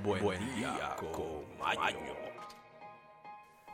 Buen, día, con Maño.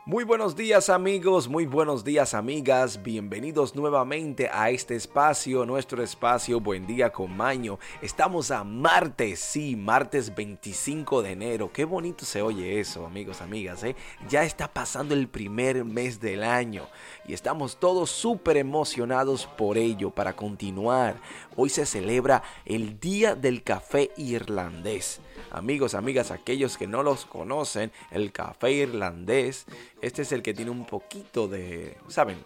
Muy buenos días amigos, muy buenos días amigas, bienvenidos nuevamente a este espacio, nuestro espacio Buen día con Maño. Estamos a martes, sí, martes 25 de enero. Qué bonito se oye eso, amigos, amigas, ¿eh? Ya está pasando el primer mes del año y estamos todos súper emocionados por ello para continuar. Hoy se celebra el Día del Café Irlandés. Amigos, amigas, aquellos que no los conocen, el café irlandés, este es el que tiene un poquito de, ¿saben?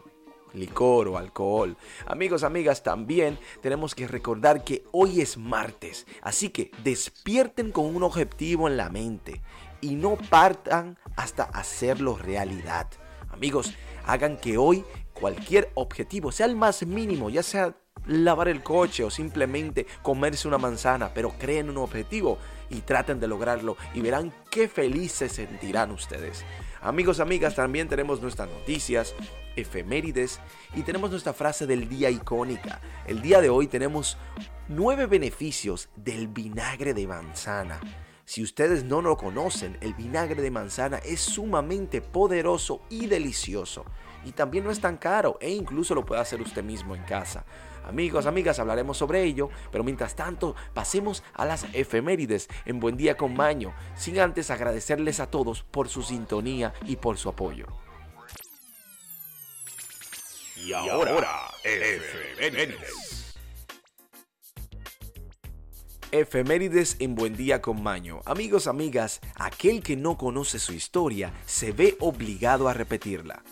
licor o alcohol. Amigos, amigas, también tenemos que recordar que hoy es martes, así que despierten con un objetivo en la mente y no partan hasta hacerlo realidad. Amigos, hagan que hoy cualquier objetivo, sea el más mínimo, ya sea lavar el coche o simplemente comerse una manzana, pero creen un objetivo y traten de lograrlo y verán qué felices se sentirán ustedes. Amigos, amigas, también tenemos nuestras noticias, efemérides y tenemos nuestra frase del día icónica. El día de hoy tenemos nueve beneficios del vinagre de manzana. Si ustedes no lo conocen, el vinagre de manzana es sumamente poderoso y delicioso. Y también no es tan caro e incluso lo puede hacer usted mismo en casa. Amigos, amigas, hablaremos sobre ello, pero mientras tanto pasemos a las efemérides en Buen Día con Maño, sin antes agradecerles a todos por su sintonía y por su apoyo. Y ahora, efemérides. Efemérides en Buen Día con Maño. Amigos, amigas, aquel que no conoce su historia se ve obligado a repetirla.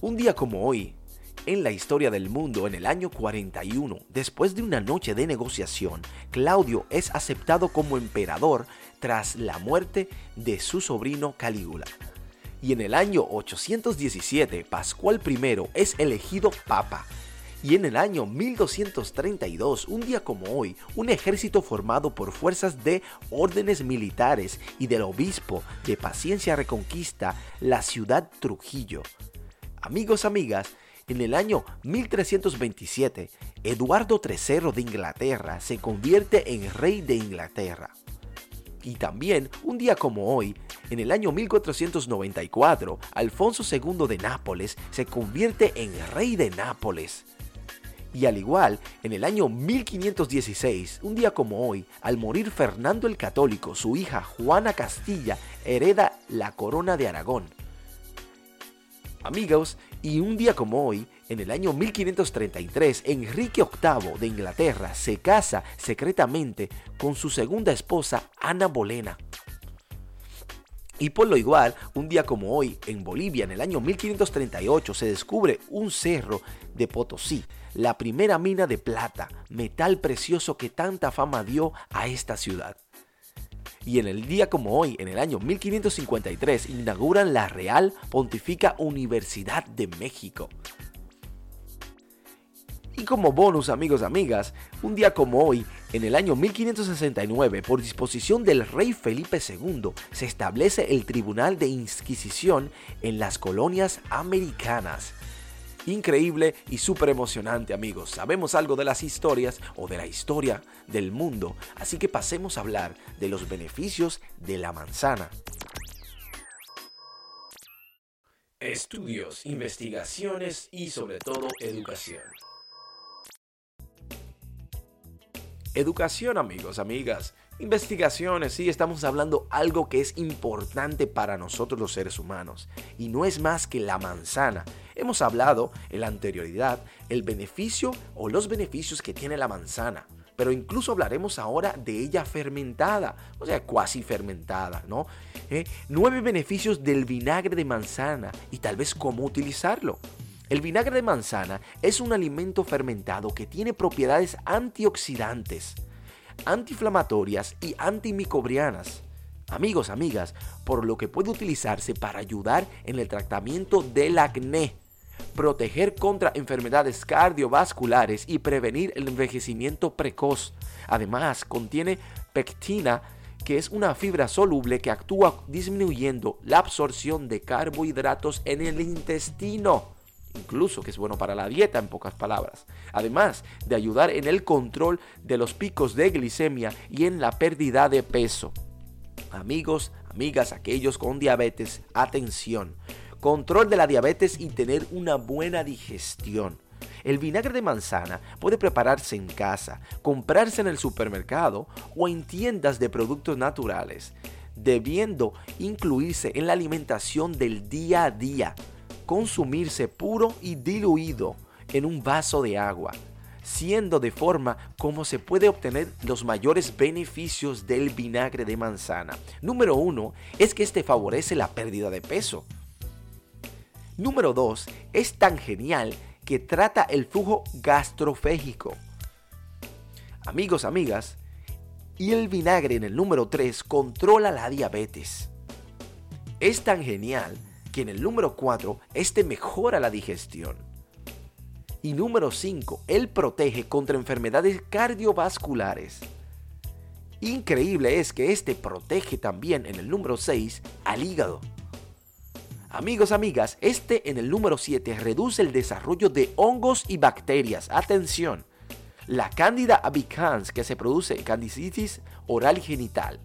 Un día como hoy, en la historia del mundo, en el año 41, después de una noche de negociación, Claudio es aceptado como emperador tras la muerte de su sobrino Calígula. Y en el año 817, Pascual I es elegido papa y en el año 1232, un día como hoy, un ejército formado por fuerzas de órdenes militares y del obispo de Paciencia reconquista la ciudad Trujillo. Amigos, amigas, en el año 1327, Eduardo III de Inglaterra se convierte en rey de Inglaterra. Y también, un día como hoy, en el año 1494, Alfonso II de Nápoles se convierte en rey de Nápoles. Y al igual, en el año 1516, un día como hoy, al morir Fernando el Católico, su hija Juana Castilla hereda la corona de Aragón. Amigos, y un día como hoy, en el año 1533, Enrique VIII de Inglaterra se casa secretamente con su segunda esposa, Ana Bolena. Y por lo igual, un día como hoy, en Bolivia, en el año 1538, se descubre un cerro de Potosí, la primera mina de plata, metal precioso que tanta fama dio a esta ciudad. Y en el día como hoy, en el año 1553, inauguran la Real Pontifica Universidad de México. Y como bonus, amigos amigas, un día como hoy, en el año 1569, por disposición del rey Felipe II, se establece el Tribunal de Inquisición en las colonias americanas. Increíble y súper emocionante amigos. Sabemos algo de las historias o de la historia del mundo, así que pasemos a hablar de los beneficios de la manzana. Estudios, investigaciones y sobre todo educación. Educación amigos, amigas. Investigaciones, sí, estamos hablando algo que es importante para nosotros los seres humanos. Y no es más que la manzana. Hemos hablado en la anterioridad el beneficio o los beneficios que tiene la manzana. Pero incluso hablaremos ahora de ella fermentada, o sea, cuasi fermentada, ¿no? ¿Eh? Nueve beneficios del vinagre de manzana y tal vez cómo utilizarlo. El vinagre de manzana es un alimento fermentado que tiene propiedades antioxidantes, antiinflamatorias y antimicrobianas. Amigos, amigas, por lo que puede utilizarse para ayudar en el tratamiento del acné, proteger contra enfermedades cardiovasculares y prevenir el envejecimiento precoz. Además, contiene pectina, que es una fibra soluble que actúa disminuyendo la absorción de carbohidratos en el intestino incluso que es bueno para la dieta en pocas palabras, además de ayudar en el control de los picos de glicemia y en la pérdida de peso. Amigos, amigas, aquellos con diabetes, atención. Control de la diabetes y tener una buena digestión. El vinagre de manzana puede prepararse en casa, comprarse en el supermercado o en tiendas de productos naturales, debiendo incluirse en la alimentación del día a día, consumirse puro y diluido en un vaso de agua, siendo de forma como se puede obtener los mayores beneficios del vinagre de manzana. Número uno es que este favorece la pérdida de peso. Número dos, es tan genial que trata el flujo gastrofégico. Amigos, amigas, y el vinagre en el número 3 controla la diabetes. Es tan genial que en el número 4 este mejora la digestión. Y número 5, él protege contra enfermedades cardiovasculares. Increíble es que este protege también en el número 6 al hígado. Amigos, amigas, este en el número 7 reduce el desarrollo de hongos y bacterias. Atención, la cándida albicans que se produce en candicitis oral genital.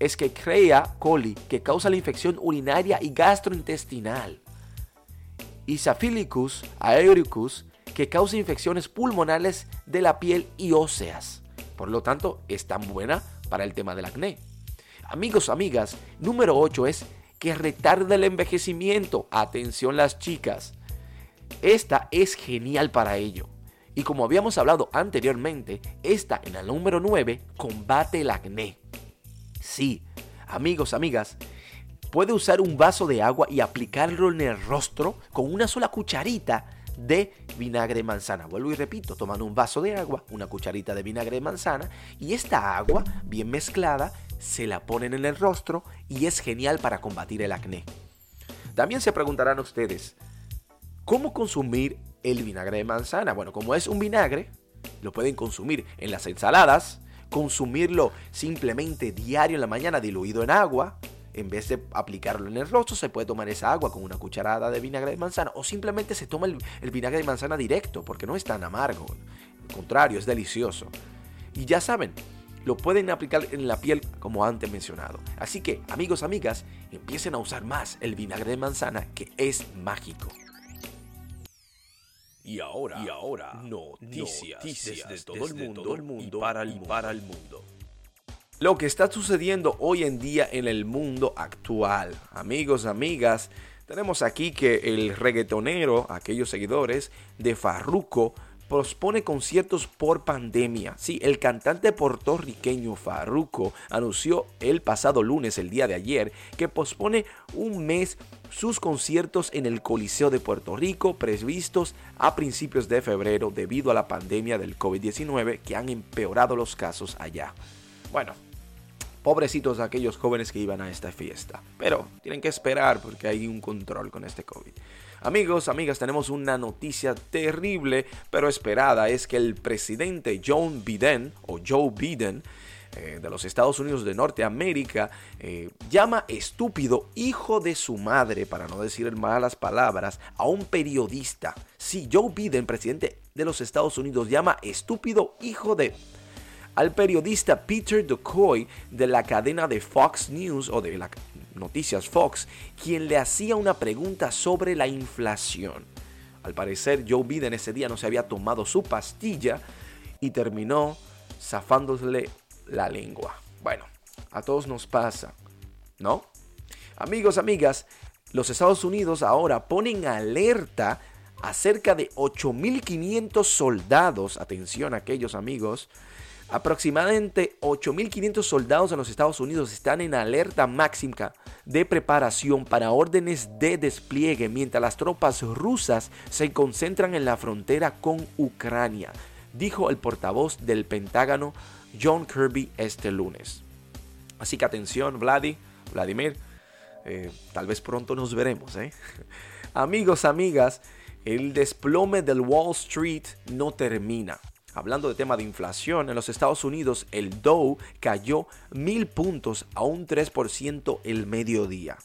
Es que crea coli que causa la infección urinaria y gastrointestinal. Y Staphylococcus aericus que causa infecciones pulmonales de la piel y óseas. Por lo tanto, es tan buena para el tema del acné. Amigos, amigas, número 8 es que retarda el envejecimiento. Atención las chicas. Esta es genial para ello. Y como habíamos hablado anteriormente, esta en el número 9 combate el acné. Sí, amigos, amigas, puede usar un vaso de agua y aplicarlo en el rostro con una sola cucharita de vinagre de manzana. Vuelvo y repito, toman un vaso de agua, una cucharita de vinagre de manzana y esta agua bien mezclada se la ponen en el rostro y es genial para combatir el acné. También se preguntarán ustedes, ¿cómo consumir el vinagre de manzana? Bueno, como es un vinagre, lo pueden consumir en las ensaladas, consumirlo simplemente diario en la mañana diluido en agua. En vez de aplicarlo en el rostro, se puede tomar esa agua con una cucharada de vinagre de manzana o simplemente se toma el, vinagre de manzana directo porque no es tan amargo. Al contrario, es delicioso. Y ya saben, lo pueden aplicar en la piel como antes mencionado. Así que, amigos, amigas, empiecen a usar más el vinagre de manzana que es mágico. Y ahora, y ahora noticias, desde, todo, el mundo, el mundo, para, el, para el mundo. Lo que está sucediendo hoy en día en el mundo actual. Amigos, amigas, tenemos aquí que el reggaetonero, aquellos seguidores de Farruko, pospone conciertos por pandemia. Sí, el cantante puertorriqueño Farruko anunció el pasado lunes, el día de ayer, que pospone un mes sus conciertos en el Coliseo de Puerto Rico previstos a principios de febrero debido a la pandemia del COVID-19 que han empeorado los casos allá. Bueno, pobrecitos aquellos jóvenes que iban a esta fiesta, pero tienen que esperar porque hay un control con este COVID. Amigos, amigas, tenemos una noticia terrible pero esperada. Es que el presidente John Biden o Joe Biden eh, de los Estados Unidos de Norteamérica eh, llama estúpido hijo de su madre, para no decir malas palabras, a un periodista. Sí, Joe Biden, presidente de los Estados Unidos, llama estúpido hijo de al periodista Peter DeCoy de la cadena de Fox News o de la Noticias Fox, quien le hacía una pregunta sobre la inflación. Al parecer, Joe Biden ese día no se había tomado su pastilla y terminó zafándole la lengua. Bueno, a todos nos pasa, ¿no? Amigos, amigas, los Estados Unidos ahora ponen alerta a cerca de 8.500 soldados, atención aquellos amigos, Aproximadamente 8.500 soldados en los Estados Unidos están en alerta máxima de preparación para órdenes de despliegue mientras las tropas rusas se concentran en la frontera con Ucrania, dijo el portavoz del Pentágono John Kirby este lunes. Así que atención, Vladi, Vladimir, eh, tal vez pronto nos veremos. ¿eh? Amigos, amigas, el desplome del Wall Street no termina. Hablando de tema de inflación, en los Estados Unidos el Dow cayó mil puntos a un 3% el mediodía.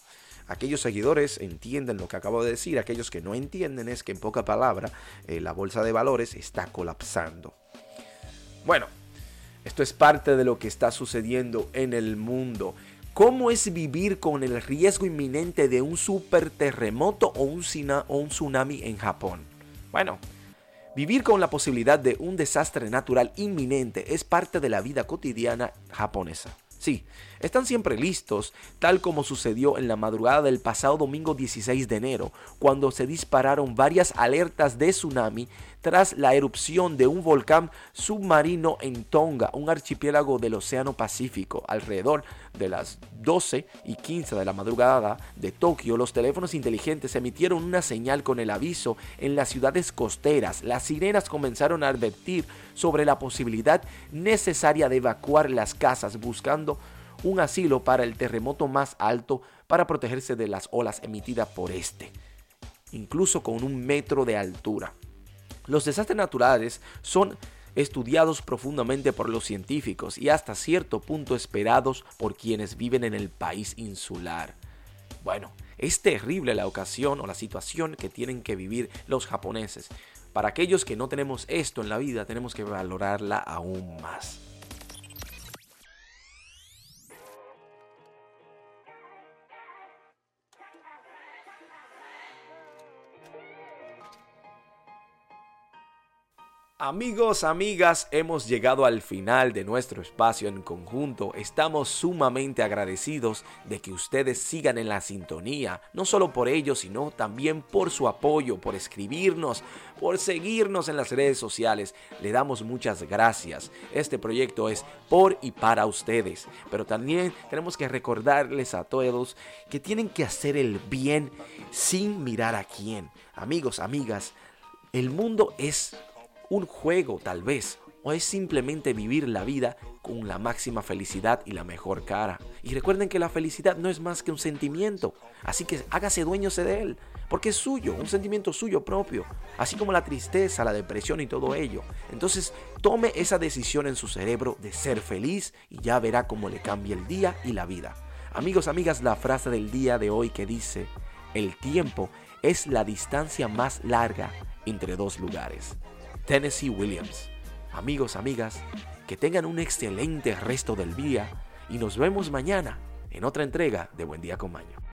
Aquellos seguidores entienden lo que acabo de decir, aquellos que no entienden es que en poca palabra eh, la bolsa de valores está colapsando. Bueno, Esto es parte de lo que está sucediendo en el mundo. ¿Cómo es vivir con el riesgo inminente de un super terremoto o un, o un tsunami en Japón? Bueno, vivir con la posibilidad de un desastre natural inminente es parte de la vida cotidiana japonesa. Sí, están siempre listos, tal como sucedió en la madrugada del pasado domingo 16 de enero, cuando se dispararon varias alertas de tsunami tras la erupción de un volcán submarino en Tonga, un archipiélago del Océano Pacífico. Alrededor de las 12 y 15 de la madrugada de Tokio, los teléfonos inteligentes emitieron una señal con el aviso en las ciudades costeras. Las sirenas comenzaron a advertir sobre la posibilidad necesaria de evacuar las casas buscando un asilo para el terremoto más alto para protegerse de las olas emitidas por este, incluso con un metro de altura. Los desastres naturales son estudiados profundamente por los científicos y hasta cierto punto esperados por quienes viven en el país insular. Bueno, es terrible la ocasión o la situación que tienen que vivir los japoneses. Para aquellos que no tenemos esto en la vida, tenemos que valorarla aún más. Amigos, amigas, hemos llegado al final de nuestro espacio en conjunto. Estamos sumamente agradecidos de que ustedes sigan en la sintonía, no solo por ello, sino también por su apoyo, por escribirnos, por seguirnos en las redes sociales. Le damos muchas gracias. Este proyecto es por y para ustedes, pero también tenemos que recordarles a todos que tienen que hacer el bien sin mirar a quién. Amigos, amigas, el mundo es un juego tal vez, o es simplemente vivir la vida con la máxima felicidad y la mejor cara. Y recuerden que la felicidad no es más que un sentimiento, así que hágase dueñose de él, porque es suyo, un sentimiento suyo propio, así como la tristeza, la depresión y todo ello. Entonces tome esa decisión en su cerebro de ser feliz y ya verá cómo le cambia el día y la vida. Amigos, amigas, la frase del día de hoy que dice, el tiempo es la distancia más larga entre dos lugares. Tennessee Williams. Amigos, amigas, que tengan un excelente resto del día y nos vemos mañana en otra entrega de Buen Día con Maño.